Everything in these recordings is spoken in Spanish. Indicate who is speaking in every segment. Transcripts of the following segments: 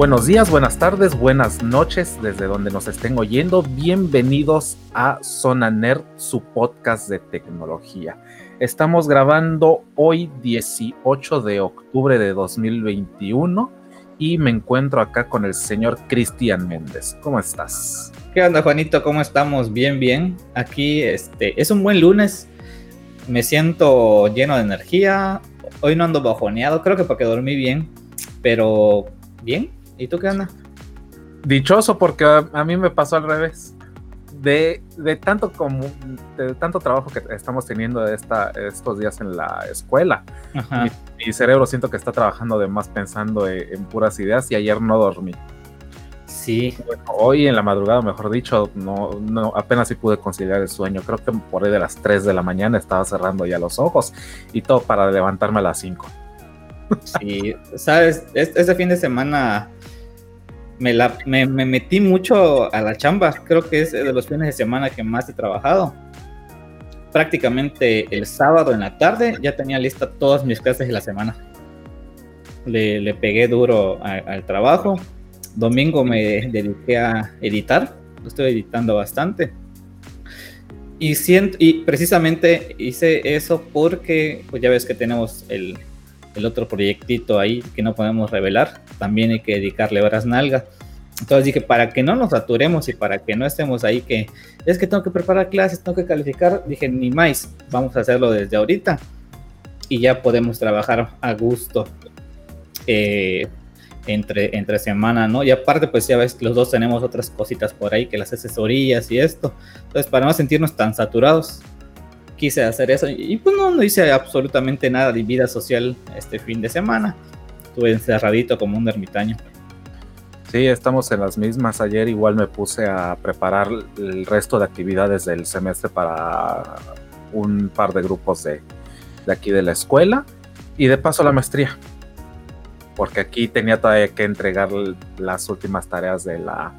Speaker 1: Buenos días, buenas tardes, buenas noches, desde donde nos estén oyendo. Bienvenidos a Zona Nerd, su podcast de tecnología. Estamos grabando hoy 18 de octubre de 2021 y me encuentro acá con el señor Cristian Méndez. ¿Cómo estás?
Speaker 2: ¿Qué onda, Juanito? ¿Cómo estamos? Bien, bien. Aquí este, es un buen lunes. Me siento lleno de energía. Hoy no ando bajoneado, creo que porque dormí bien, pero bien. ¿Y tú qué onda?
Speaker 1: Dichoso porque a, mí me pasó al revés. De, de, tanto como de tanto trabajo que estamos teniendo esta, estos días en la escuela. Mi, cerebro siento que está trabajando de más pensando en, puras ideas y ayer no dormí.
Speaker 2: Sí.
Speaker 1: hoy en la madrugada, mejor dicho, no, no, apenas sí pude conciliar el sueño. Creo que por ahí de las 3 de la mañana estaba cerrando ya los ojos y todo para levantarme a las 5.
Speaker 2: Sí, sabes, este fin de semana me, metí mucho a la chamba. Creo que es de los fines de semana que más he trabajado. Prácticamente el sábado en la tarde ya tenía lista todas mis clases de la semana. Le, pegué duro al trabajo. Domingo me dediqué a editar. Estoy editando bastante. Y, y precisamente hice eso porque, pues ya ves que tenemos el, el otro proyectito ahí que no podemos revelar, también hay que dedicarle horas nalga. Entonces dije, para que no nos saturemos y para que no estemos ahí que es que tengo que preparar clases, tengo que calificar, dije, ni más, vamos a hacerlo desde ahorita y ya podemos trabajar a gusto eh, entre, entre semana, ¿no? Y aparte, pues ya ves, los dos tenemos otras cositas por ahí, que las asesorías y esto. Entonces, para no sentirnos tan saturados, quise hacer eso y pues no, no hice absolutamente nada de vida social este fin de semana. Estuve encerradito como un ermitaño.
Speaker 1: Sí, estamos en las mismas. Ayer igual me puse a preparar el resto de actividades del semestre para un par de grupos de, de aquí de la escuela y de paso la maestría. Porque aquí tenía todavía que entregar las últimas tareas de la,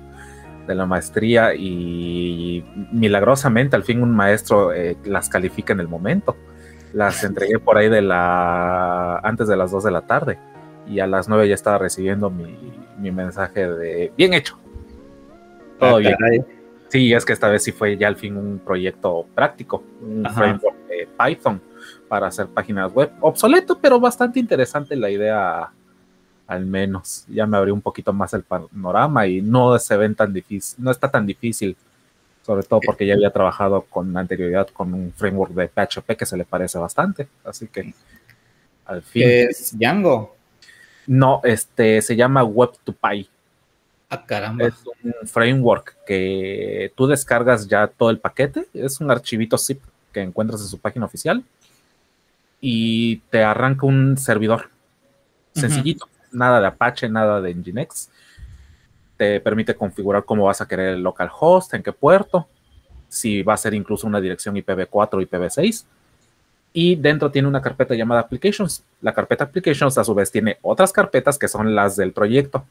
Speaker 1: de la maestría y milagrosamente al fin un maestro eh, las califica en el momento. Las entregué por ahí de la antes de las 2 de la tarde y a las 9 ya estaba recibiendo mi, mi mensaje de bien hecho. Todo ah, bien. Sí, es que esta vez sí fue ya al fin un proyecto práctico, un framework de Python para hacer páginas web. Obsoleto, pero bastante interesante la idea al menos. Ya me abrió un poquito más el panorama y no se ven tan difícil, no está tan difícil, sobre todo porque ya había trabajado con anterioridad con un framework de PHP que se le parece bastante, así que
Speaker 2: al fin. ¿Es Django?
Speaker 1: No, este se llama Web2Py.
Speaker 2: Ah, caramba.
Speaker 1: Es un framework que tú descargas ya todo el paquete, es un archivito zip que encuentras en su página oficial y te arranca un servidor sencillito nada de Apache, nada de Nginx. Te permite configurar cómo vas a querer el localhost, en qué puerto, si va a ser incluso una dirección IPv4 o IPv6. Y dentro tiene una carpeta llamada Applications. La carpeta Applications a su vez tiene otras carpetas que son las del proyecto.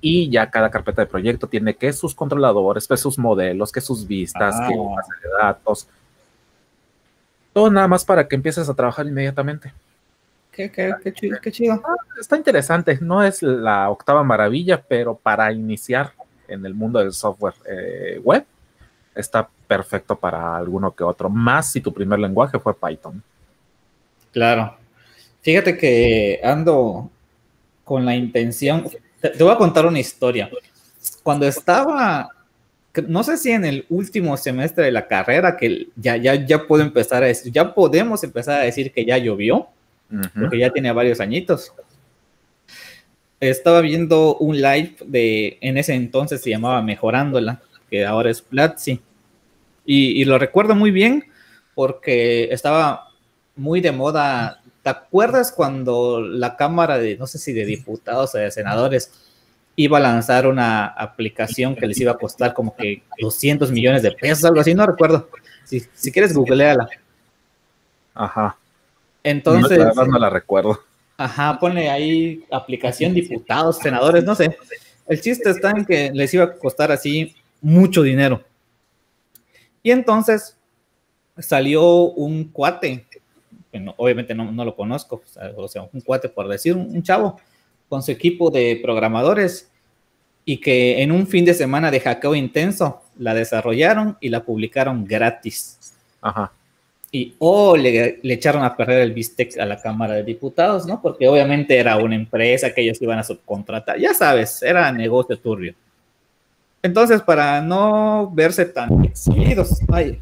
Speaker 1: Y ya cada carpeta de proyecto tiene que sus controladores, que sus modelos, que sus vistas, que ah. base de datos. Todo nada más para que empieces a trabajar inmediatamente.
Speaker 2: Qué, chido,
Speaker 1: ah, está interesante. No es la octava maravilla, pero para iniciar en el mundo del software eh, web, está perfecto para alguno que otro. Más si tu primer lenguaje fue Python.
Speaker 2: Claro. Fíjate que ando con la intención. Te, voy a contar una historia. Cuando estaba no sé si en el último semestre de la carrera que ya, ya, ya puedo empezar a decir, ya podemos empezar a decir que ya llovió porque ya tiene varios añitos. Estaba viendo un live de, en ese entonces se llamaba Mejorándola, que ahora es Platzi. Y, lo recuerdo muy bien porque estaba muy de moda. ¿Te acuerdas cuando la Cámara de, no sé si de diputados o de senadores, iba a lanzar una aplicación que les iba a costar como que 200 millones de pesos, algo así? No recuerdo. Si, si quieres, googleala.
Speaker 1: Ajá.
Speaker 2: Entonces.
Speaker 1: No, la recuerdo.
Speaker 2: Ajá, pone ahí aplicación diputados, senadores, no sé. El chiste está en que les iba a costar así mucho dinero. Y entonces salió un cuate, obviamente no, lo conozco, o sea, un cuate por decir, un, chavo, con su equipo de programadores y que en un fin de semana de hackeo intenso la desarrollaron y la publicaron gratis.
Speaker 1: Ajá.
Speaker 2: Y oh, le, echaron a perder el bistec a la Cámara de Diputados, ¿no? Porque obviamente era una empresa que ellos iban a subcontratar. Ya sabes, era negocio turbio. Entonces, para no verse tan exhibidos, ay.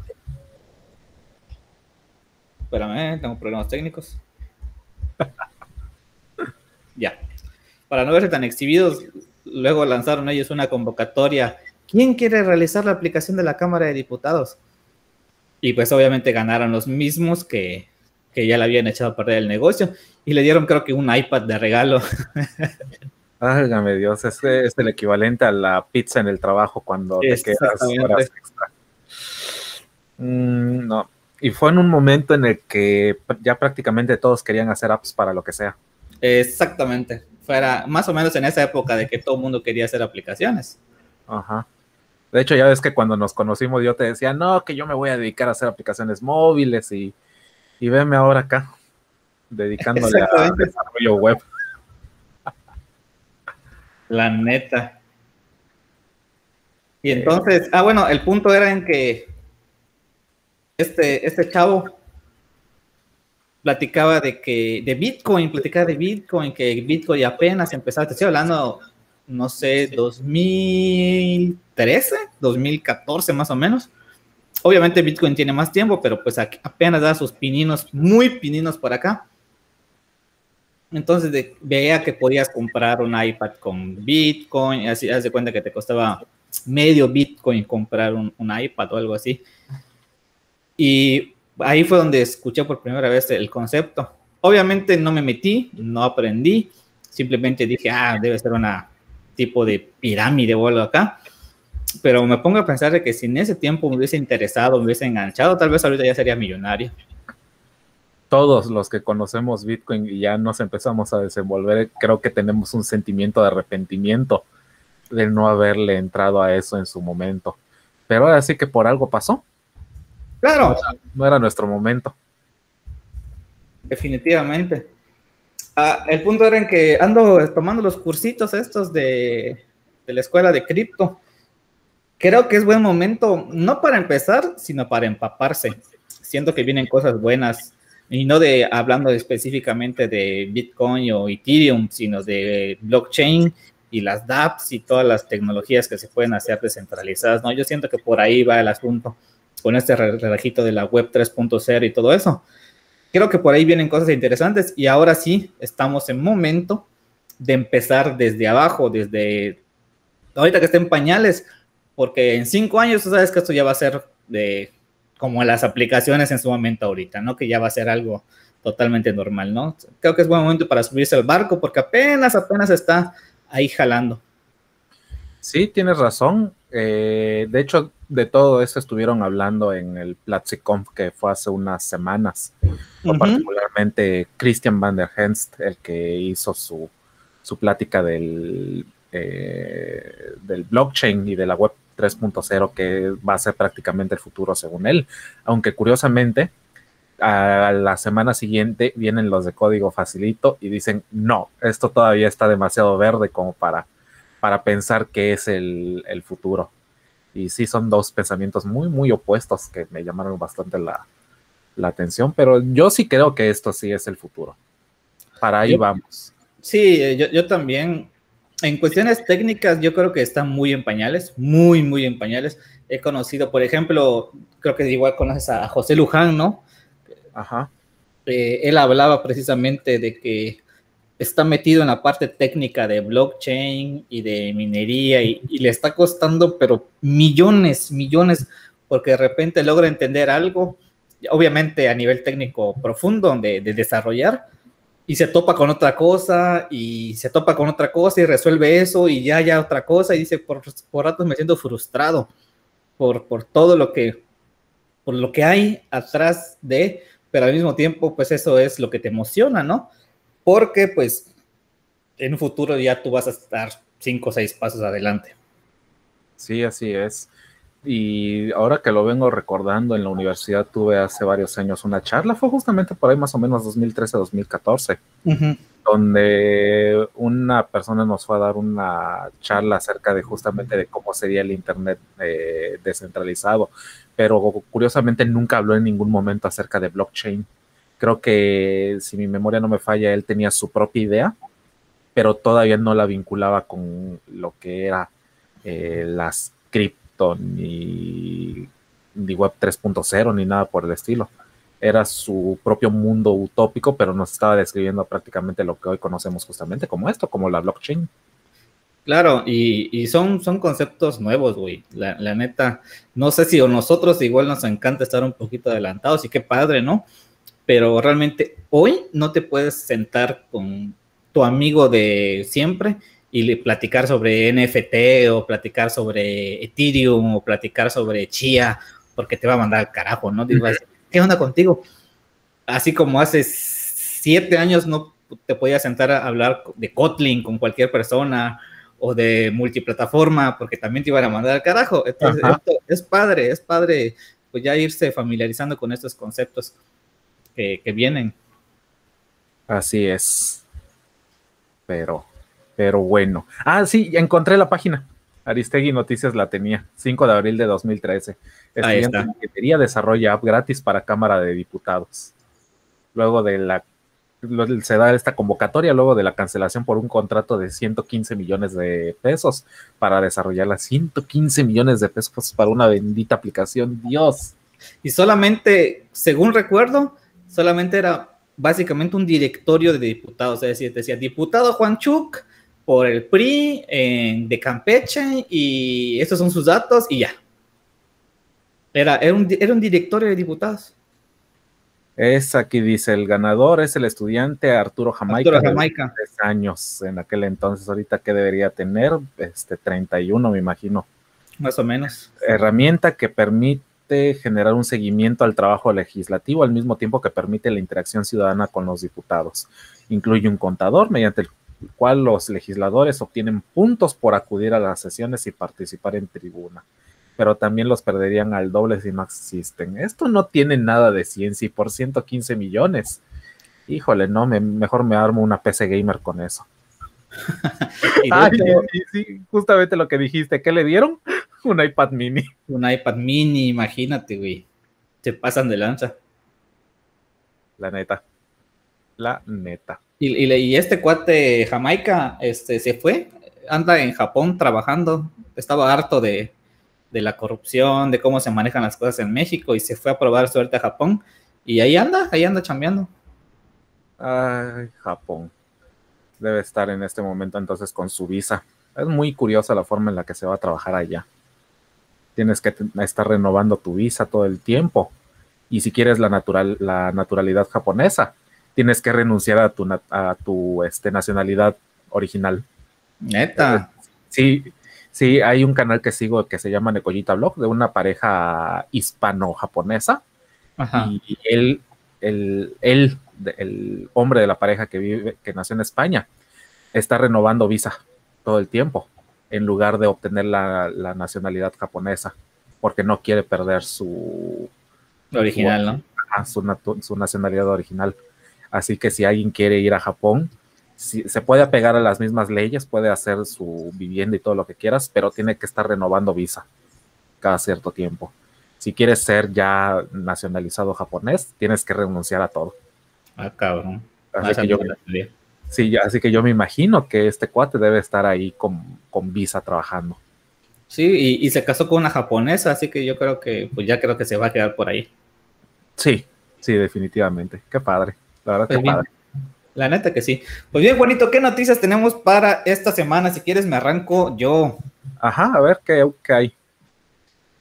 Speaker 2: Espérame, tengo problemas técnicos. ya. Para no verse tan exhibidos, luego lanzaron ellos una convocatoria. ¿Quién quiere realizar la aplicación de la Cámara de Diputados? Y pues obviamente ganaron los mismos que, que ya le habían echado a perder el negocio y le dieron creo que un iPad de regalo.
Speaker 1: Válgame Dios, es, es el equivalente a la pizza en el trabajo cuando te quedas horas extra. Mm, no, y fue en un momento en el que ya prácticamente todos querían hacer apps para lo que sea.
Speaker 2: Exactamente, fuera más o menos en esa época de que todo el mundo quería hacer aplicaciones.
Speaker 1: Ajá. De hecho, ya ves que cuando nos conocimos yo te decía, no, que yo me voy a dedicar a hacer aplicaciones móviles y, y veme ahora acá, dedicándole a desarrollo web.
Speaker 2: La neta. Y entonces, ah, bueno, el punto era en que este, este chavo platicaba de que, de Bitcoin, platicaba de Bitcoin, que Bitcoin apenas empezaba, te estoy hablando, no sé, 2013, 2014 más o menos. Obviamente Bitcoin tiene más tiempo, pero pues apenas da sus pininos, muy pininos por acá. Entonces veía que podías comprar un iPad con Bitcoin, así haz de cuenta que te costaba medio Bitcoin comprar un, iPad o algo así. Y ahí fue donde escuché por primera vez el concepto. Obviamente no me metí, no aprendí, simplemente dije, ah, debe ser una tipo de pirámide o algo acá. Pero me pongo a pensar de que si en ese tiempo me hubiese interesado, me hubiese enganchado, tal vez ahorita ya sería millonario
Speaker 1: todos los que conocemos Bitcoin y ya nos empezamos a desenvolver, creo que tenemos un sentimiento de arrepentimiento de no haberle entrado a eso en su momento. Pero ahora sí que por algo pasó.
Speaker 2: Claro.
Speaker 1: No era nuestro momento.
Speaker 2: Definitivamente. Ah, el punto era en que ando tomando los cursitos estos de, la escuela de cripto. Creo que es buen momento, no para empezar, sino para empaparse. Siento que vienen cosas buenas y no de hablando específicamente de Bitcoin o Ethereum, sino de blockchain y las dApps y todas las tecnologías que se pueden hacer descentralizadas, ¿no? Yo siento que por ahí va el asunto con este relajito de la web 3.0 y todo eso. Creo que por ahí vienen cosas interesantes y ahora sí estamos en momento de empezar desde abajo, desde ahorita que estén pañales, porque en cinco años tú sabes que esto ya va a ser de como las aplicaciones en su momento ahorita, ¿no? Que ya va a ser algo totalmente normal, ¿no? Creo que es buen momento para subirse al barco porque apenas, apenas está ahí jalando.
Speaker 1: Sí, tienes razón. Eh, de hecho, de todo eso estuvieron hablando en el PlatziConf que fue hace unas semanas, particularmente Christian van der Henst, el que hizo su, su plática del, eh, del blockchain y de la web 3.0 que va a ser prácticamente el futuro según él. Aunque curiosamente, a la semana siguiente vienen los de código facilito y dicen, no, esto todavía está demasiado verde como para, para pensar que es el, futuro. Y sí, son dos pensamientos muy, muy opuestos que me llamaron bastante la, atención, pero yo sí creo que esto sí es el futuro. Para ahí vamos.
Speaker 2: Sí, yo, yo también en cuestiones técnicas, yo creo que están muy en pañales, muy, muy en pañales. He conocido, por ejemplo, creo que igual conoces a José Luján, ¿no?
Speaker 1: Ajá.
Speaker 2: Eh, él hablaba precisamente de que está metido en la parte técnica de blockchain y de minería y, le está costando, pero millones, millones, porque de repente logra entender algo, obviamente a nivel técnico profundo de desarrollar, y se topa con otra cosa y se topa con otra cosa y resuelve eso y ya ya otra cosa y dice por, por ratos me siento frustrado por, por todo lo que por lo que hay atrás de pero al mismo tiempo pues eso es lo que te emociona no porque pues en un futuro ya tú vas a estar cinco o seis pasos adelante.
Speaker 1: Sí así es. Y ahora que lo vengo recordando, en la universidad tuve hace varios años una charla, fue justamente por ahí más o menos 2013-2014, donde una persona nos fue a dar una charla acerca de justamente de cómo sería el Internet eh, descentralizado, pero curiosamente nunca habló en ningún momento acerca de blockchain. Creo que si mi memoria no me falla, él tenía su propia idea, pero todavía no la vinculaba con lo que era eh, las cripto ni, ni web 3.0 ni nada por el estilo era su propio mundo utópico, pero nos estaba describiendo prácticamente lo que hoy conocemos justamente como esto, como la blockchain.
Speaker 2: Claro, y, son, son conceptos nuevos, güey. La, la, neta, no sé si a nosotros igual nos encanta estar un poquito adelantados y qué padre, ¿no? Pero realmente hoy no te puedes sentar con tu amigo de siempre y platicar sobre NFT o platicar sobre Ethereum o platicar sobre Chia, porque te va a mandar al carajo, ¿no? Digo, ¿qué onda contigo? Así como hace siete años no te podías sentar a hablar de Kotlin con cualquier persona o de multiplataforma, porque también te iban a mandar al carajo. Entonces, es padre, es padre, pues ya irse familiarizando con estos conceptos que, que vienen.
Speaker 1: Así es. Pero, pero bueno. Ah, sí, encontré la página. Aristegui Noticias la tenía, 5 de abril de 2013. Ahí está. Ingeniería desarrolla app gratis para Cámara de Diputados. Luego de la se da esta convocatoria luego de la cancelación por un contrato de 115 millones de pesos para desarrollarla. 115 millones de pesos para una bendita aplicación, Dios.
Speaker 2: Y solamente, según recuerdo, solamente era básicamente un directorio de diputados, es decir, decía diputado Juan Chuk por el PRI de Campeche y estos son sus datos y ya. Era, era, un, directorio de diputados.
Speaker 1: Es aquí dice, el ganador es el estudiante Arturo Jamaica. Arturo Jamaica. Tres años en aquel entonces, ahorita que debería tener, este 31 me imagino.
Speaker 2: Más o menos.
Speaker 1: Herramienta que permite generar un seguimiento al trabajo legislativo al mismo tiempo que permite la interacción ciudadana con los diputados. Incluye un contador mediante el cual los legisladores obtienen puntos por acudir a las sesiones y participar en tribuna, pero también los perderían al doble si no existen. Esto no tiene nada de ciencia y por 115 millones. Híjole, no, mejor me armo una PC gamer con eso. sí, justamente lo que dijiste, ¿qué le dieron? Un iPad mini.
Speaker 2: Un iPad mini, imagínate, güey. Se pasan de lanza.
Speaker 1: La neta. La neta.
Speaker 2: Y, este cuate Jamaica este, se fue, anda en Japón trabajando, estaba harto de, la corrupción, de cómo se manejan las cosas en México y se fue a probar suerte a Japón y ahí anda, ahí anda chambeando.
Speaker 1: Ay, Japón. Debe estar en este momento entonces con su visa. Es muy curiosa la forma en la que se va a trabajar allá. Tienes que estar renovando tu visa todo el tiempo. Y si quieres la, natural, la naturalidad japonesa, tienes que renunciar a tu, a tu este, nacionalidad original.
Speaker 2: Neta.
Speaker 1: Sí, sí, hay un canal que sigo que se llama Nekoyita Blog de una pareja hispano-japonesa. Y él, el, él, el hombre de la pareja que vive, que nació en España, está renovando visa todo el tiempo en lugar de obtener la, nacionalidad japonesa, porque no quiere perder su
Speaker 2: original,
Speaker 1: ¿no? Su, su nacionalidad original. Así que si alguien quiere ir a Japón, se puede apegar a las mismas leyes, puede hacer su vivienda y todo lo que quieras, pero tiene que estar renovando visa cada cierto tiempo. Si quieres ser ya nacionalizado japonés, tienes que renunciar a todo.
Speaker 2: Ah, cabrón.
Speaker 1: Así, que yo, sí, así que yo me imagino que este cuate debe estar ahí con, visa trabajando.
Speaker 2: Sí, y, y, se casó con una japonesa, así que yo creo que, pues ya creo que se va a quedar por ahí.
Speaker 1: Sí, sí, definitivamente. Qué padre.
Speaker 2: Pues la neta que sí. Pues bien, bonito, ¿qué noticias tenemos para esta semana? Si quieres, me arranco yo.
Speaker 1: Ajá, a ver qué, hay.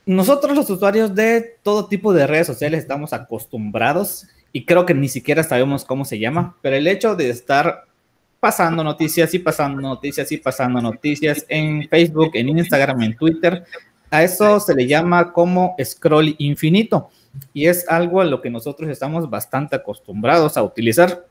Speaker 2: Nosotros los usuarios de todo tipo de redes sociales estamos acostumbrados y creo que ni siquiera sabemos cómo se llama, pero el hecho de estar pasando noticias y pasando noticias y pasando noticias en Facebook, en Instagram, en Twitter, a eso se le llama como scroll infinito y es algo a lo que nosotros estamos bastante acostumbrados a utilizar.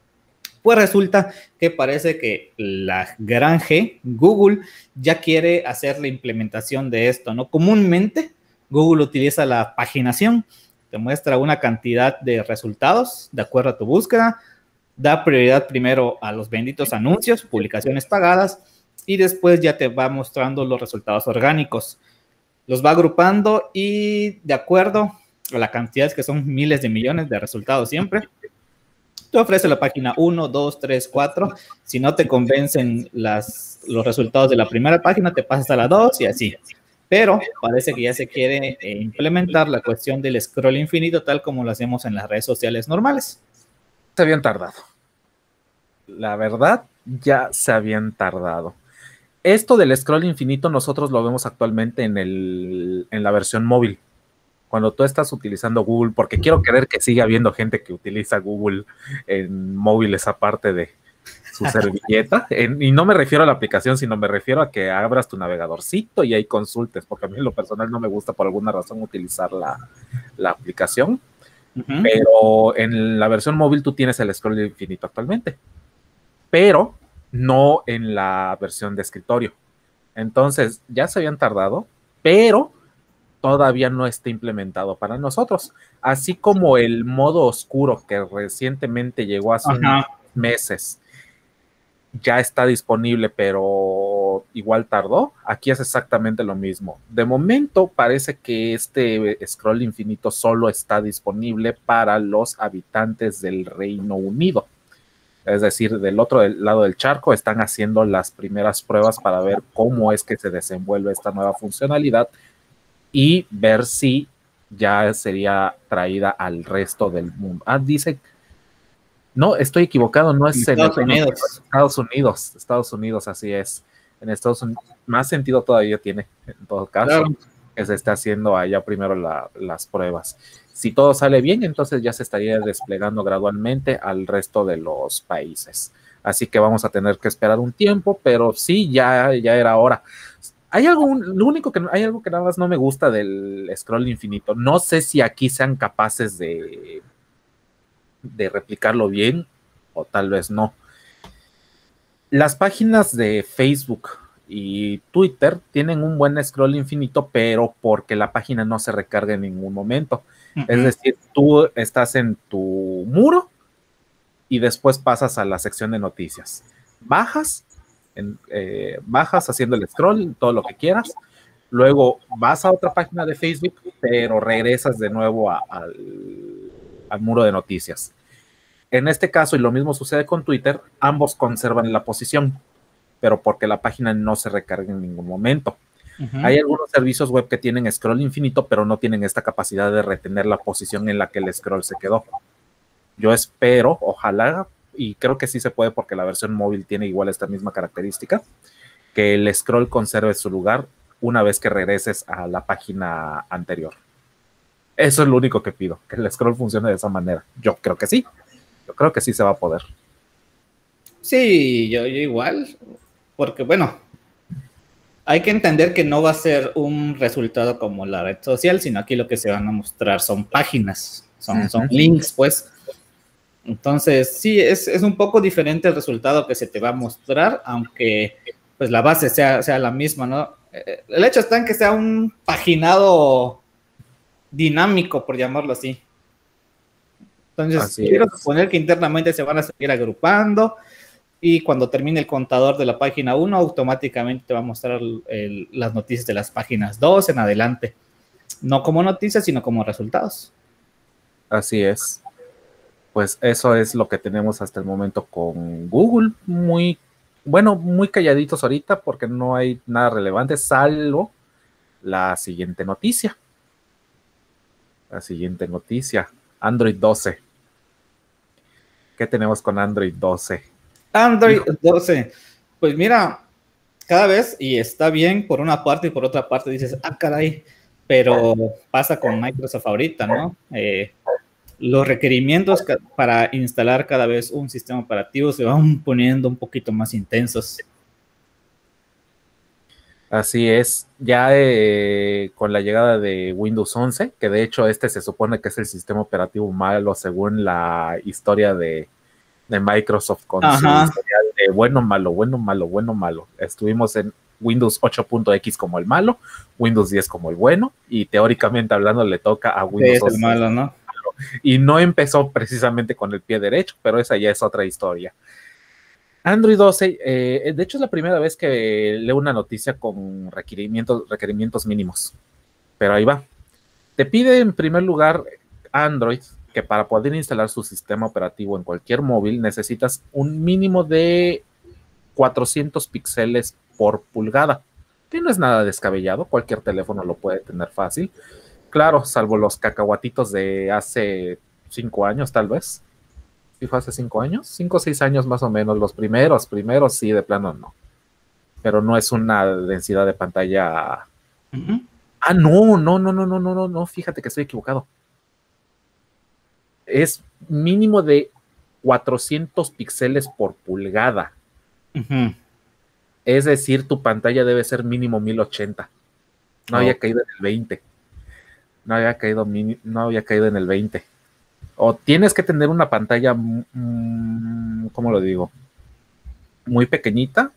Speaker 2: Pues resulta que parece que la gran G, Google, ya quiere hacer la implementación de esto, ¿no? Comúnmente Google utiliza la paginación, te muestra una cantidad de resultados de acuerdo a tu búsqueda, da prioridad primero a los benditos anuncios, publicaciones pagadas, y después ya te va mostrando los resultados orgánicos. Los va agrupando y de acuerdo a la cantidad que son miles de millones de resultados siempre, te ofrece la página 1, 2, 3, 4. Si no te convencen las, los resultados de la primera página, te pasas a la 2 y así. Pero parece que ya se quiere eh, implementar la cuestión del scroll infinito tal como lo hacemos en las redes sociales normales.
Speaker 1: Se habían tardado. La verdad, ya se habían tardado. Esto del scroll infinito nosotros lo vemos actualmente en, el, en la versión móvil cuando tú estás utilizando Google, porque quiero creer que sigue habiendo gente que utiliza Google en móviles aparte de su servilleta, y no me refiero a la aplicación, sino me refiero a que abras tu navegadorcito y ahí consultes, porque a mí en lo personal no me gusta por alguna razón utilizar la, aplicación, pero en la versión móvil tú tienes el scroll infinito actualmente, pero no en la versión de escritorio. Entonces, ya se habían tardado, pero todavía no está implementado para nosotros. Así como el modo oscuro que recientemente llegó hace unos meses ya está disponible, pero igual tardó. Aquí es exactamente lo mismo. De momento parece que este scroll infinito solo está disponible para los habitantes del Reino Unido. Es decir, del otro lado del charco están haciendo las primeras pruebas para ver cómo es que se desenvuelve esta nueva funcionalidad y ver si ya sería traída al resto del mundo. Ah, dice, no, estoy equivocado, no es
Speaker 2: Estados Unidos.
Speaker 1: Estados Unidos, Estados Unidos, así es. En Estados Unidos, más sentido todavía tiene, en todo caso, que se está haciendo allá primero las pruebas. Si todo sale bien, entonces ya se estaría desplegando gradualmente al resto de los países. Así que vamos a tener que esperar un tiempo, pero sí, ya, ya era hora. Hay algo, lo único que hay algo que nada más no me gusta del scroll infinito. No sé si aquí sean capaces de, de replicarlo bien o tal vez no. Las páginas de Facebook y Twitter tienen un buen scroll infinito, pero porque la página no se recarga en ningún momento. Es decir, tú estás en tu muro y después pasas a la sección de noticias. Bajas eh, bajas haciendo el scroll, todo lo que quieras. Luego vas a otra página de Facebook, pero regresas de nuevo al, muro de noticias. En este caso, y lo mismo sucede con Twitter, ambos conservan la posición, pero porque la página no se recarga en ningún momento. Hay algunos servicios web que tienen scroll infinito, pero no tienen esta capacidad de retener la posición en la que el scroll se quedó. Yo espero, ojalá y creo que sí se puede porque la versión móvil tiene igual esta misma característica, que el scroll conserve su lugar una vez que regreses a la página anterior. Eso es lo único que pido, que el scroll funcione de esa manera. Yo creo que sí, yo creo que sí se va a poder.
Speaker 2: Sí, yo, igual, porque bueno, hay que entender que no va a ser un resultado como la red social, sino aquí lo que se van a mostrar son páginas, son, son links, pues, entonces, sí, es, un poco diferente el resultado que se te va a mostrar, aunque pues la base sea, sea la misma, ¿no? Eh, el hecho está en que sea un paginado dinámico, por llamarlo así. Entonces, quiero suponer que internamente se van a seguir agrupando y cuando termine el contador de la página 1, automáticamente te va a mostrar las noticias de las páginas 2 en adelante. No como noticias, sino como resultados.
Speaker 1: Así es pues eso es lo que tenemos hasta el momento con Google. Muy, bueno, muy calladitos ahorita porque no hay nada relevante, salvo la siguiente noticia. La siguiente noticia, Android 12. ¿Qué tenemos con Android 12?
Speaker 2: Android 12. Pues mira, cada vez, y está bien por una parte y por otra parte dices, ah, caray, pero pasa con Microsoft ahorita, ¿no? Eh, los requerimientos para instalar cada vez un sistema operativo se van poniendo un poquito más intensos.
Speaker 1: Así es, ya eh, con la llegada de Windows 11, que de hecho este se supone que es el sistema operativo malo según la historia de, Microsoft con su historial de bueno, malo, bueno, malo, bueno, malo. Estuvimos en Windows 8.x como el malo, Windows 10 como el bueno, y teóricamente hablando le toca a Windows
Speaker 2: el malo, ¿no?
Speaker 1: Y no empezó precisamente con el pie derecho, pero esa ya es otra historia. Android 12, eh, de hecho es la primera vez que leo una noticia con requerimientos, mínimos, pero ahí va. Te pide en primer lugar Android que para poder instalar su sistema operativo en cualquier móvil necesitas un mínimo de 400 píxeles por pulgada, que no es nada descabellado, cualquier teléfono lo puede tener fácil. Claro, salvo los cacahuatitos de hace cinco años tal vez. ¿Sí fue hace cinco años? Cinco o seis años más o menos. Los primeros, primeros sí, de plano no. Pero no es una densidad de pantalla. Ah, no, no, no, no, no, no, no, no, fíjate que estoy equivocado. Es mínimo de 400 píxeles por pulgada. Es decir, tu pantalla debe ser mínimo 1080. No había caído en el 20. No había caído, no había caído en el 20 o tienes que tener una pantalla, mm, ¿cómo lo digo? Muy pequeñita,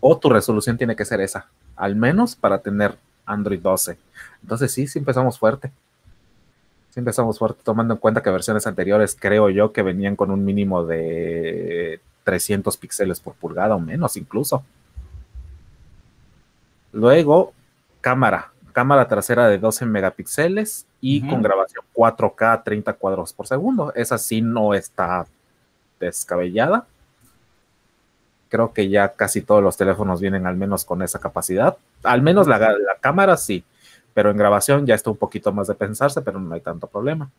Speaker 1: o tu resolución tiene que ser esa, al menos para tener Android 12. Entonces sí, sí empezamos fuerte. Sí empezamos fuerte, tomando en cuenta que versiones anteriores creo yo que venían con un mínimo de 300 píxeles por pulgada o menos incluso. Luego, cámara cámara trasera de 12 megapíxeles y con grabación 4K a 30 cuadros por segundo. Esa sí no está descabellada. Creo que ya casi todos los teléfonos vienen al menos con esa capacidad. Al menos la, la cámara sí, pero en grabación ya está un poquito más de pensarse, pero no hay tanto problema.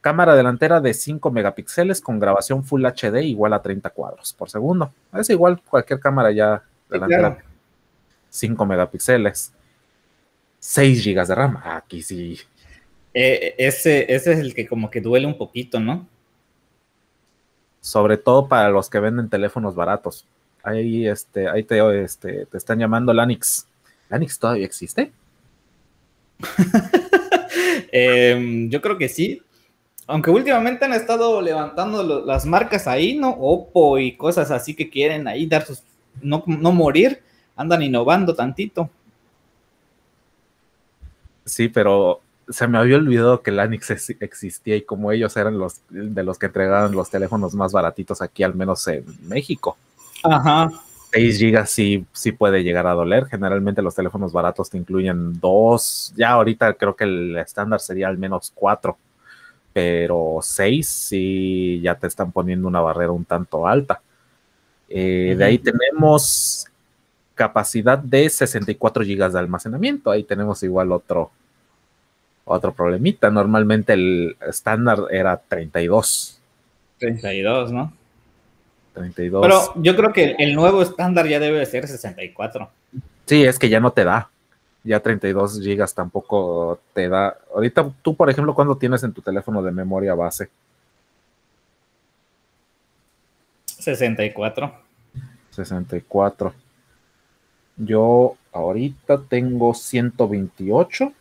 Speaker 1: Cámara delantera de 5 megapíxeles con grabación Full HD igual a 30 cuadros por segundo. Es igual cualquier cámara ya delantera. 5 megapíxeles. 6 GB de RAM. Aquí sí.
Speaker 2: Eh, ese, ese es el que como que duele un poquito, ¿no?
Speaker 1: Sobre todo para los que venden teléfonos baratos. Ahí, este, ahí te, este, te están llamando Lanix. ¿Lanix todavía existe?
Speaker 2: Em, yo creo que sí. Aunque últimamente han estado levantando las marcas ahí, ¿no? Oppo y cosas así que quieren ahí dar sus. No, no morir, andan innovando tantito.
Speaker 1: Sí, pero se me había olvidado que el Anix existía y como ellos eran los de los que entregaban los teléfonos más baratitos aquí, al menos en México.
Speaker 2: Ajá.
Speaker 1: 6 GB sí, sí puede llegar a doler. Generalmente los teléfonos baratos te incluyen dos. Ya ahorita creo que el estándar sería al menos cuatro. Pero 6 sí ya te están poniendo una barrera un tanto alta. Eh, de ahí tenemos capacidad de 64 GB de almacenamiento. Ahí tenemos igual otro, otro problemita. Normalmente el estándar era 32.
Speaker 2: 32, ¿no?
Speaker 1: 32.
Speaker 2: Pero yo creo que el nuevo estándar ya debe ser 64.
Speaker 1: Sí, es que ya no te da. Ya 32 GB tampoco te da. Ahorita tú, por ejemplo, ¿cuándo tienes en tu teléfono de memoria base?
Speaker 2: 64.
Speaker 1: 64. Yo ahorita tengo 128,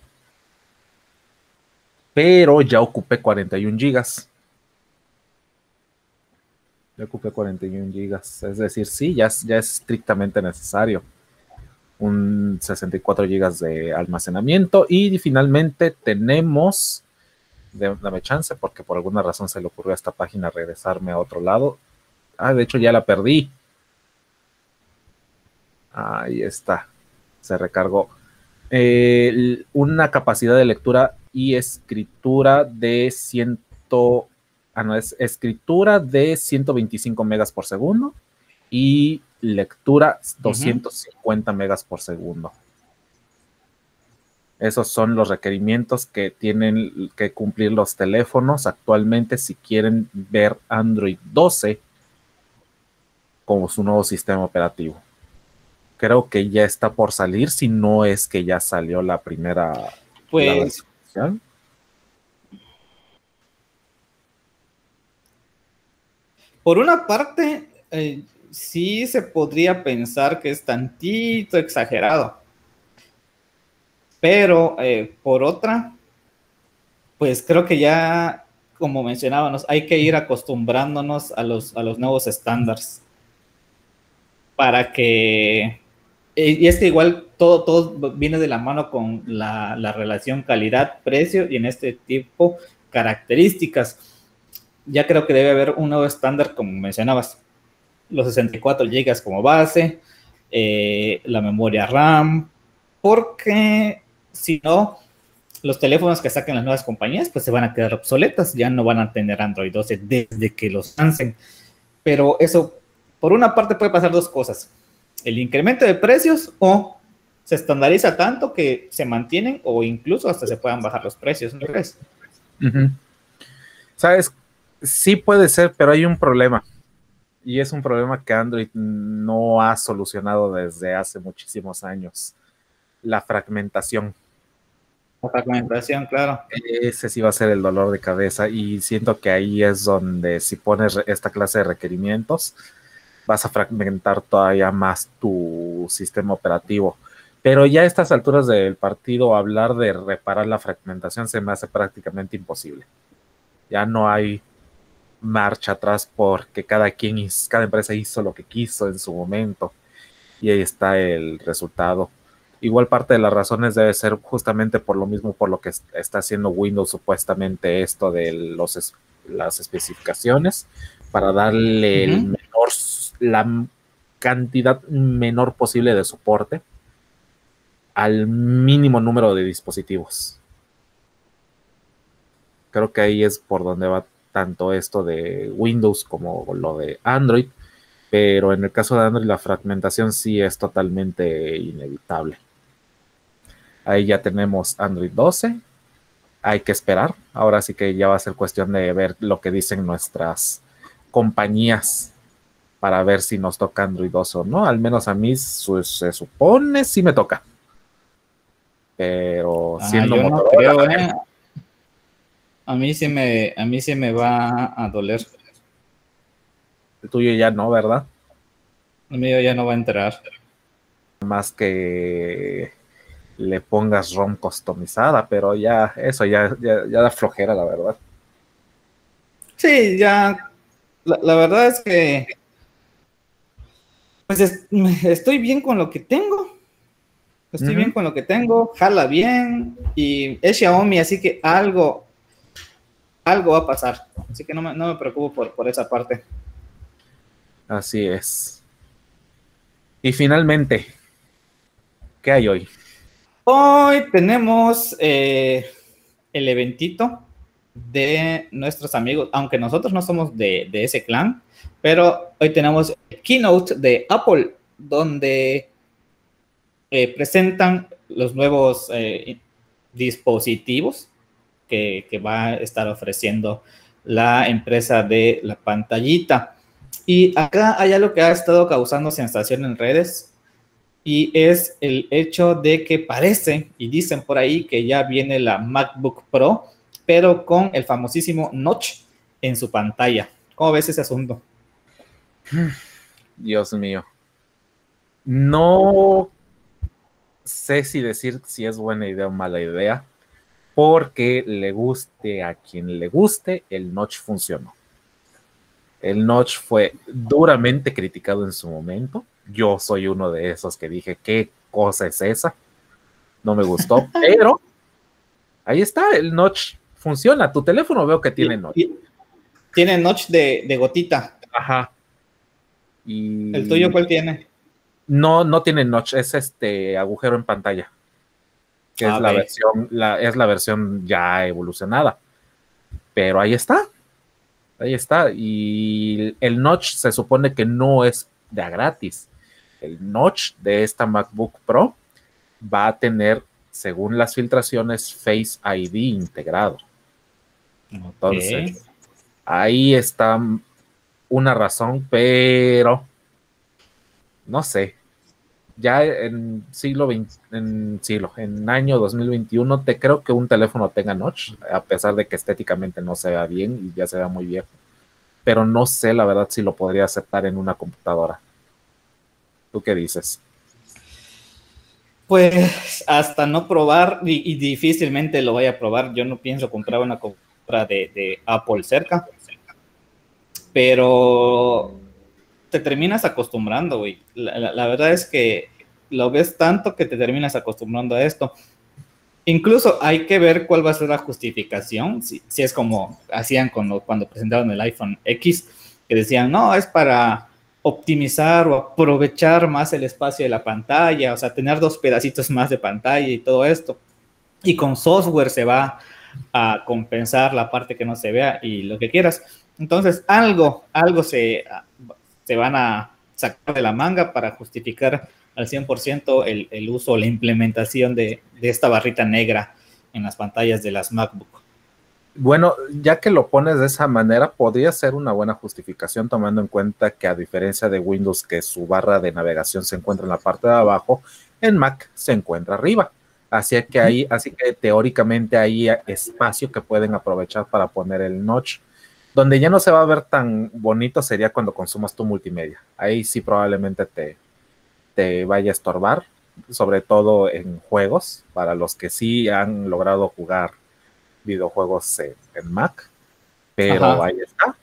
Speaker 1: pero ya ocupé 41 gigas. Ya ocupé 41 gigas. Es decir, sí, ya, ya es estrictamente necesario un 64 gigas de almacenamiento y finalmente tenemos dame chance porque por alguna razón se le ocurrió a esta página regresarme a otro lado ah de hecho ya la perdí Ahí está. Se recargó. Eh, una capacidad de lectura y escritura de ciento. Ah, no, es escritura de 125 megas por segundo y lectura 250 megas por segundo. Esos son los requerimientos que tienen que cumplir los teléfonos actualmente si quieren ver Android 12 como su nuevo sistema operativo creo que ya está por salir, si no es que ya salió la primera.
Speaker 2: Pues. por una parte, eh, sí se podría pensar que es tantito exagerado. Pero eh, por otra, pues creo que ya, como mencionábamos, hay que ir acostumbrándonos a los, a los nuevos estándares para que y es que igual todo, todo viene de la mano con la, relación calidad-precio y en este tipo características. Ya creo que debe haber un nuevo estándar, como mencionabas, los 64 GB como base, eh, la memoria RAM, porque si no, los teléfonos que saquen las nuevas compañías, pues se van a quedar obsoletas, ya no van a tener Android 12 desde que los lancen. Pero eso, por una parte, puede pasar dos cosas. El incremento de precios o se estandariza tanto que se mantienen o incluso hasta se puedan bajar los precios, ¿no crees?
Speaker 1: Sabes, sí puede ser, pero hay un problema. Y es un problema que Android no ha solucionado desde hace muchísimos años. La fragmentación
Speaker 2: fragmentación, claro.
Speaker 1: Ese sí va a ser el dolor de cabeza y siento que ahí es donde si pones esta clase de requerimientos, vas a fragmentar todavía más tu sistema operativo. Pero ya a estas alturas del partido, hablar de reparar la fragmentación se me hace prácticamente imposible. Ya no hay marcha atrás porque cada quien, cada empresa hizo lo que quiso en su momento y ahí está el resultado. Igual parte de las razones debe ser justamente por lo mismo, por lo que está haciendo Windows supuestamente esto de los, las especificaciones, para darle el menor, la cantidad menor posible de soporte al mínimo número de dispositivos. Creo que ahí es por donde va tanto esto de Windows como lo de Android, pero en el caso de Android la fragmentación sí es totalmente inevitable. Ahí ya tenemos Android 12. Hay que esperar. Ahora sí que ya va a ser cuestión de ver lo que dicen nuestras compañías para ver si nos toca Android 12 o no. Al menos a mí se supone si me toca. Pero ah, siendo
Speaker 2: ¿eh? A mí sí me, a mí sí me va a doler.
Speaker 1: El tuyo ya no, ¿verdad?
Speaker 2: El mío ya no va a entrar.
Speaker 1: Más que le pongas ROM customizada, pero ya, eso ya, ya, da flojera, la verdad.
Speaker 2: Sí, ya, la, verdad es que, pues estoy bien con lo que tengo. Estoy bien con lo que tengo, jala bien y es Xiaomi, así que algo, algo va a pasar. Así que no me, no me preocupo por, por esa parte.
Speaker 1: Así es. Y finalmente, ¿qué hay hoy?
Speaker 2: Hoy tenemos eh, el eventito de nuestros amigos, aunque nosotros no somos de, ese clan, pero hoy tenemos el keynote de Apple, donde eh, presentan los nuevos eh, dispositivos que, que, va a estar ofreciendo la empresa de la pantallita. Y acá hay algo que ha estado causando sensación en redes y es el hecho de que parece, y dicen por ahí, que ya viene la MacBook Pro, pero con el famosísimo notch en su pantalla. ¿Cómo ves ese asunto?
Speaker 1: Dios mío. No sé si decir si es buena idea o mala idea, porque le guste a quien le guste, el notch funcionó. El notch fue duramente criticado en su momento yo soy uno de esos que dije, ¿qué cosa es esa? No me gustó, pero ahí está, el notch funciona. Tu teléfono veo que tiene notch.
Speaker 2: Tiene notch de, gotita.
Speaker 1: Ajá.
Speaker 2: Y ¿El tuyo cuál tiene?
Speaker 1: No, no tiene notch, es este agujero en pantalla. Que es ah, la versión, la, es la versión ya evolucionada. Pero ahí está. Ahí está. Y el notch se supone que no es de a gratis el notch de esta MacBook Pro va a tener, según las filtraciones, Face ID integrado. Entonces, ahí está una razón, pero no sé. Ya en siglo en siglo, en año 2021, te creo que un teléfono tenga notch, a pesar de que estéticamente no se vea bien y ya se vea muy viejo. Pero no sé la verdad si lo podría aceptar en una computadora. ¿Tú qué dices?
Speaker 2: Pues hasta no probar y, difícilmente lo voy a probar. Yo no pienso comprar una compra de, Apple cerca. Pero te terminas acostumbrando, güey. La, verdad es que lo ves tanto que te terminas acostumbrando a esto. Incluso hay que ver cuál va a ser la justificación, si, es como hacían cuando, cuando presentaron el iPhone X, que decían, no, es para optimizar o aprovechar más el espacio de la pantalla, o sea, tener dos pedacitos más de pantalla y todo esto. Y con software se va a compensar la parte que no se vea y lo que quieras. Entonces, algo, algo se, se van a sacar de la manga para justificar al 100% el, el uso la implementación de, de esta barrita negra en las pantallas de las MacBook.
Speaker 1: Bueno, ya que lo pones de esa manera, podría ser una buena justificación tomando en cuenta que a diferencia de Windows, que su barra de navegación se encuentra en la parte de abajo, en Mac se encuentra arriba. Así que ahí, así que teóricamente hay espacio que pueden aprovechar para poner el notch. Donde ya no se va a ver tan bonito sería cuando consumas tu multimedia. Ahí sí probablemente te, te vaya a estorbar, sobre todo en juegos, para los que sí han logrado jugar videojuegos en, Mac, pero ahí está.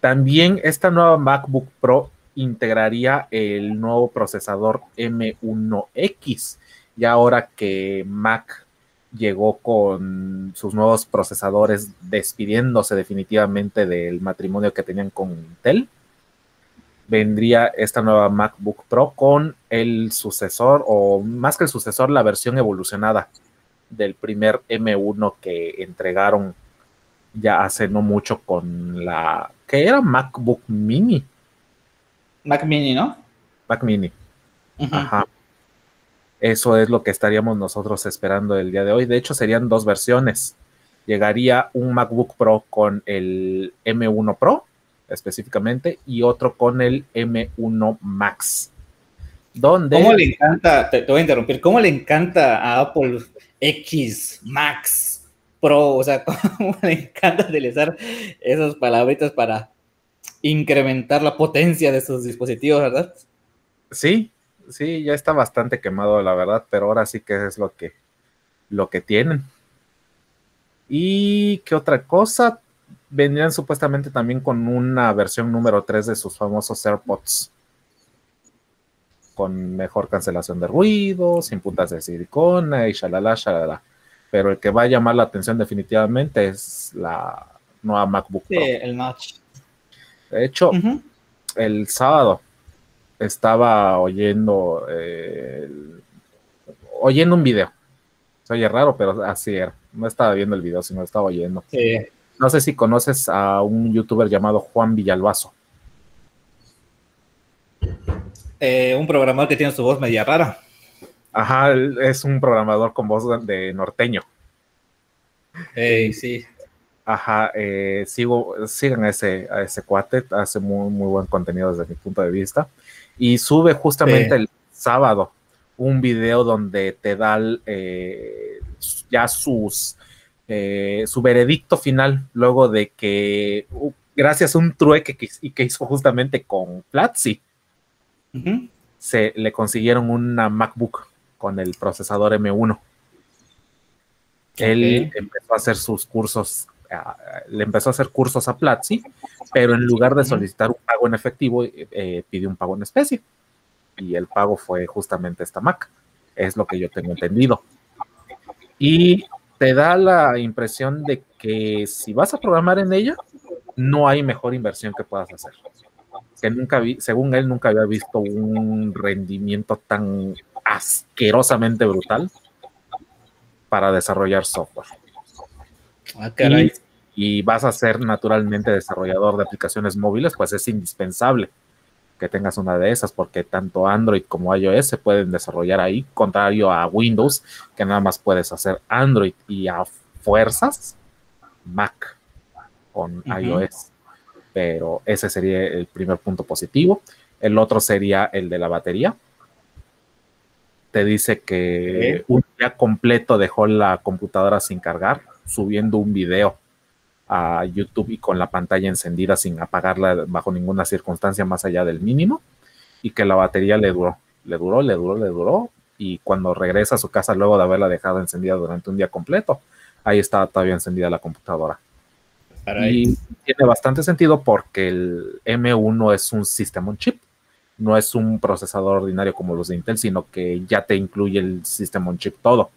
Speaker 1: También esta nueva MacBook Pro integraría el nuevo procesador M1X. Y ahora que Mac llegó con sus nuevos procesadores despidiéndose definitivamente del matrimonio que tenían con Intel, vendría esta nueva MacBook Pro con el sucesor, o más que el sucesor, la versión evolucionada del primer M1 que entregaron ya hace no mucho con la que era MacBook Mini.
Speaker 2: Mac Mini, ¿no?
Speaker 1: Mac Mini. Ajá. Eso es lo que estaríamos nosotros esperando el día de hoy. De hecho, serían dos versiones. Llegaría un MacBook Pro con el M1 Pro específicamente y otro con el M1 Max.
Speaker 2: ¿Dónde? ¿Cómo le encanta, te, voy a interrumpir, cómo le encanta a Apple X, Max, Pro? O sea, cómo le encanta utilizar esas palabritas para incrementar la potencia de sus dispositivos, ¿verdad?
Speaker 1: Sí, sí, ya está bastante quemado, la verdad, pero ahora sí que es lo que, lo que tienen. ¿Y qué otra cosa? Vendrían supuestamente también con una versión número 3 de sus famosos AirPods con mejor cancelación de ruido, sin puntas de silicona y shalala, shalala. Pero el que va a llamar la atención definitivamente es la nueva MacBook
Speaker 2: Pro. Sí, el notch.
Speaker 1: De hecho, el sábado estaba oyendo eh, oyendo un video. Se oye raro, pero así era. No estaba viendo el video, sino estaba oyendo. No sé si conoces a un youtuber llamado Juan Villalbazo.
Speaker 2: Eh, un programador que tiene su voz media rara.
Speaker 1: Ajá, es un programador con voz de norteño.
Speaker 2: sí.
Speaker 1: Ajá, eh, sigo, sigan a ese, a ese cuate, hace muy, muy buen contenido desde mi punto de vista. Y sube justamente el sábado un video donde te da eh, ya sus su veredicto final, luego de que, uh, gracias a un trueque que, que hizo justamente con Platzi, se le consiguieron una MacBook con el procesador M1. Él empezó a hacer sus cursos, le empezó a hacer cursos a Platzi, pero en lugar de solicitar un pago en efectivo, eh, pidió un pago en especie. Y el pago fue justamente esta Mac. Es lo que yo tengo entendido. Y te da la impresión de que si vas a programar en ella, no hay mejor inversión que puedas hacer que nunca vi, según él, nunca había visto un rendimiento tan asquerosamente brutal para desarrollar software. Ah, y, vas a ser naturalmente desarrollador de aplicaciones móviles, pues es indispensable que tengas una de esas, porque tanto Android como iOS se pueden desarrollar ahí, contrario a Windows, que nada más puedes hacer Android y a fuerzas Mac con iOS. Pero ese sería el primer punto positivo. El otro sería el de la batería. Te dice que un día completo dejó la computadora sin cargar, subiendo un video a YouTube y con la pantalla encendida sin apagarla bajo ninguna circunstancia más allá del mínimo y que la batería le duró, le duró, le duró, le duró y cuando regresa a su casa luego de haberla dejado encendida durante un día completo, ahí estaba todavía encendida la computadora. Y tiene bastante sentido porque el M1 es un sistema on chip, no es un procesador ordinario como los de Intel, sino que ya te incluye el sistema on chip todo.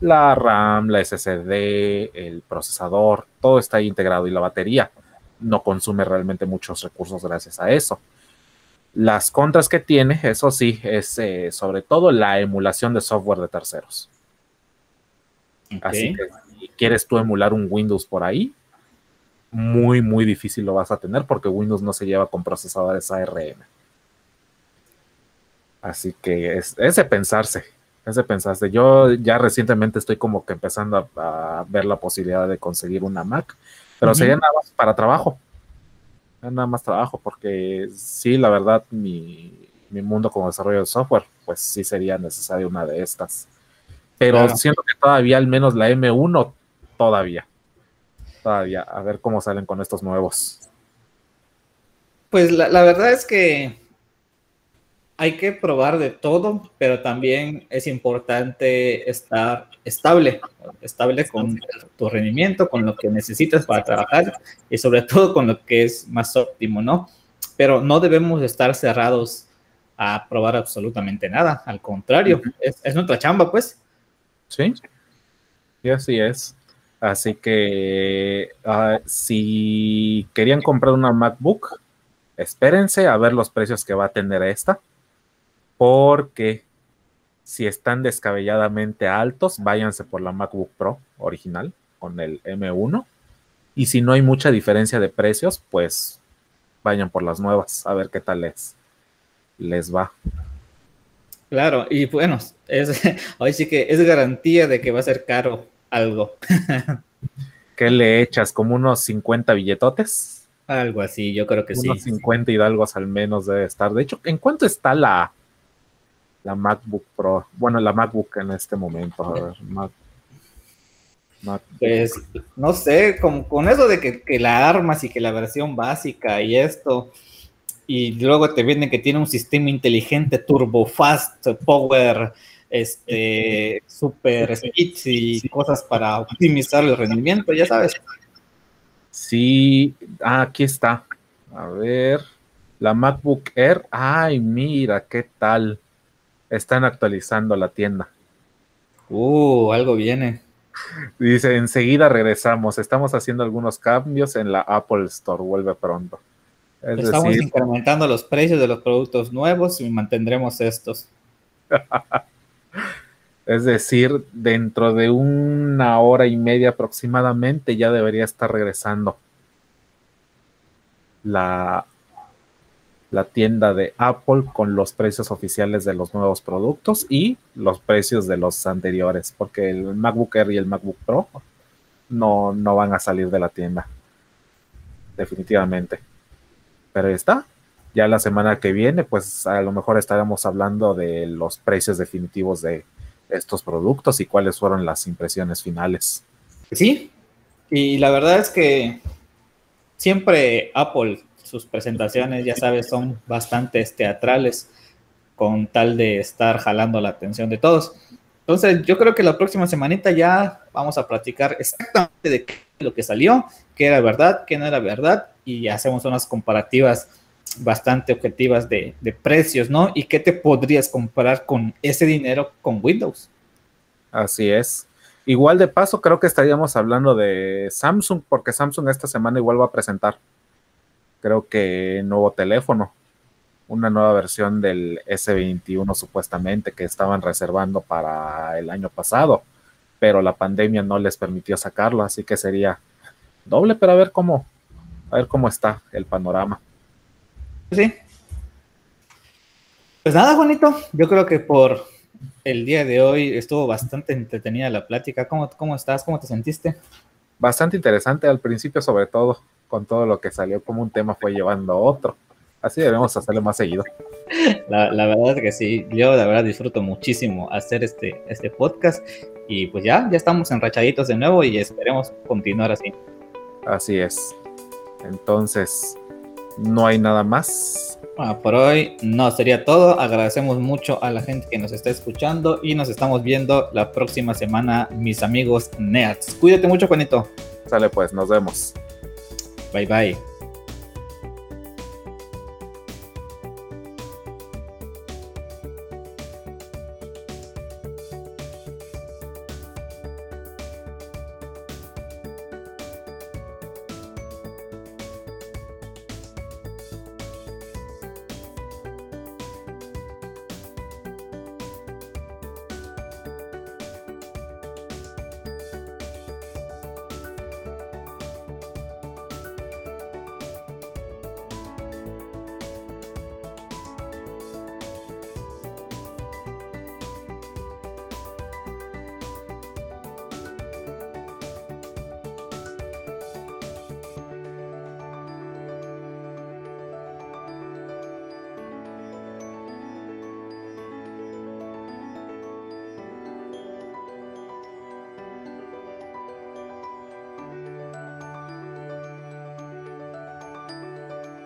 Speaker 1: La RAM, la SSD, el procesador, todo está ahí integrado y la batería no consume realmente muchos recursos gracias a eso. Las contras que tiene, eso sí, es eh, sobre todo la emulación de software de terceros. Así que si quieres tú emular un Windows por ahí, muy, muy difícil lo vas a tener porque Windows no se lleva con procesadores ARM. Así que es, de pensarse, es de pensarse. Yo ya recientemente estoy como que empezando a, ver la posibilidad de conseguir una Mac, pero sería nada más para trabajo. Nada más trabajo, porque sí, la verdad, mi, mundo como desarrollo de software, pues sí sería necesaria una de estas. Pero siento que todavía, al menos la M1, todavía. Todavía, a ver cómo salen con estos nuevos.
Speaker 2: Pues la verdad es que hay que probar de todo, pero también es importante estar estable, estable con tu rendimiento, con lo que necesitas para trabajar y sobre todo con lo que es más óptimo, ¿no? Pero no debemos estar cerrados a probar absolutamente nada, al contrario, es, nuestra chamba, pues.
Speaker 1: Sí, y así es. Así que ah, si querían comprar una MacBook, espérense a ver los precios que va a tener esta porque si están descabelladamente altos, váyanse por la MacBook Pro original con el M1. Y si no hay mucha diferencia de precios, pues vayan por las nuevas, a ver qué tal les, les va.
Speaker 2: Claro, y bueno, es, hoy sí que es garantía de que va a ser caro algo.
Speaker 1: ¿Qué le echas? ¿Como unos 50 billetotes?
Speaker 2: Algo así, yo creo que sí.
Speaker 1: Unos 50 hidalgos al menos debe estar. De hecho, ¿en cuánto está la, la MacBook Pro. Bueno, la MacBook en este momento. A ver,
Speaker 2: Pues no sé, con, con eso de que, la armas y que la versión básica y esto, y luego te vienen que tiene un sistema inteligente turbo fast power, este, super speed y cosas para optimizar el rendimiento, ya sabes.
Speaker 1: Sí, ah, aquí está. A ver, la MacBook Air. Ay, mira, qué tal. Están actualizando la tienda.
Speaker 2: Uh, algo viene.
Speaker 1: Dice, enseguida regresamos. Estamos haciendo algunos cambios en la Apple Store. Vuelve pronto.
Speaker 2: Estamos incrementando los precios de los productos nuevos y mantendremos estos.
Speaker 1: es decir, dentro de una hora y media aproximadamente ya debería estar regresando la la tienda de Apple con los precios oficiales de los nuevos productos y los precios de los anteriores, porque el MacBook Air y el MacBook Pro no, no van a salir de la tienda. Definitivamente. Pero está. Ya la semana que viene, pues a lo mejor estaremos hablando de los precios definitivos de estos productos y cuáles fueron las impresiones finales.
Speaker 2: Sí, y la verdad es que siempre Apple sus presentaciones, ya sabes, son bastante teatrales con tal de estar jalando la atención de todos. Entonces, yo creo que la próxima semanita ya vamos a platicar exactamente de qué lo que salió, qué era verdad, qué no era verdad, y hacemos unas comparativas bastante objetivas de, de precios, ¿no? Y qué te podrías comprar con ese dinero con Windows.
Speaker 1: Así es. Igual de paso, creo que estaríamos hablando de Samsung, porque Samsung esta semana igual va a presentar creo que nuevo teléfono, una nueva versión del S21 supuestamente que estaban reservando para el año pasado, pero la pandemia no les permitió sacarlo, así que sería doble, pero a ver cómo, a ver cómo está el panorama.
Speaker 2: Sí. Pues nada, Juanito, yo creo que por el día de hoy estuvo bastante entretenida la plática. ¿Cómo, cómo estás? ¿Cómo te sentiste?
Speaker 1: Bastante interesante al principio sobre todo con todo lo que salió como un tema fue llevando a otro. Así debemos hacerlo más seguido.
Speaker 2: La, verdad es que sí, yo la verdad disfruto muchísimo hacer este, este podcast y pues ya, ya estamos enrachaditos de nuevo y esperemos continuar así.
Speaker 1: Así es. Entonces, no hay nada más.
Speaker 2: Ah, por hoy no sería todo. Agradecemos mucho a la gente que nos está escuchando y nos estamos viendo la próxima semana, mis amigos Neats. Cuídate mucho, Juanito.
Speaker 1: Sale pues, nos vemos.
Speaker 2: Bye bye.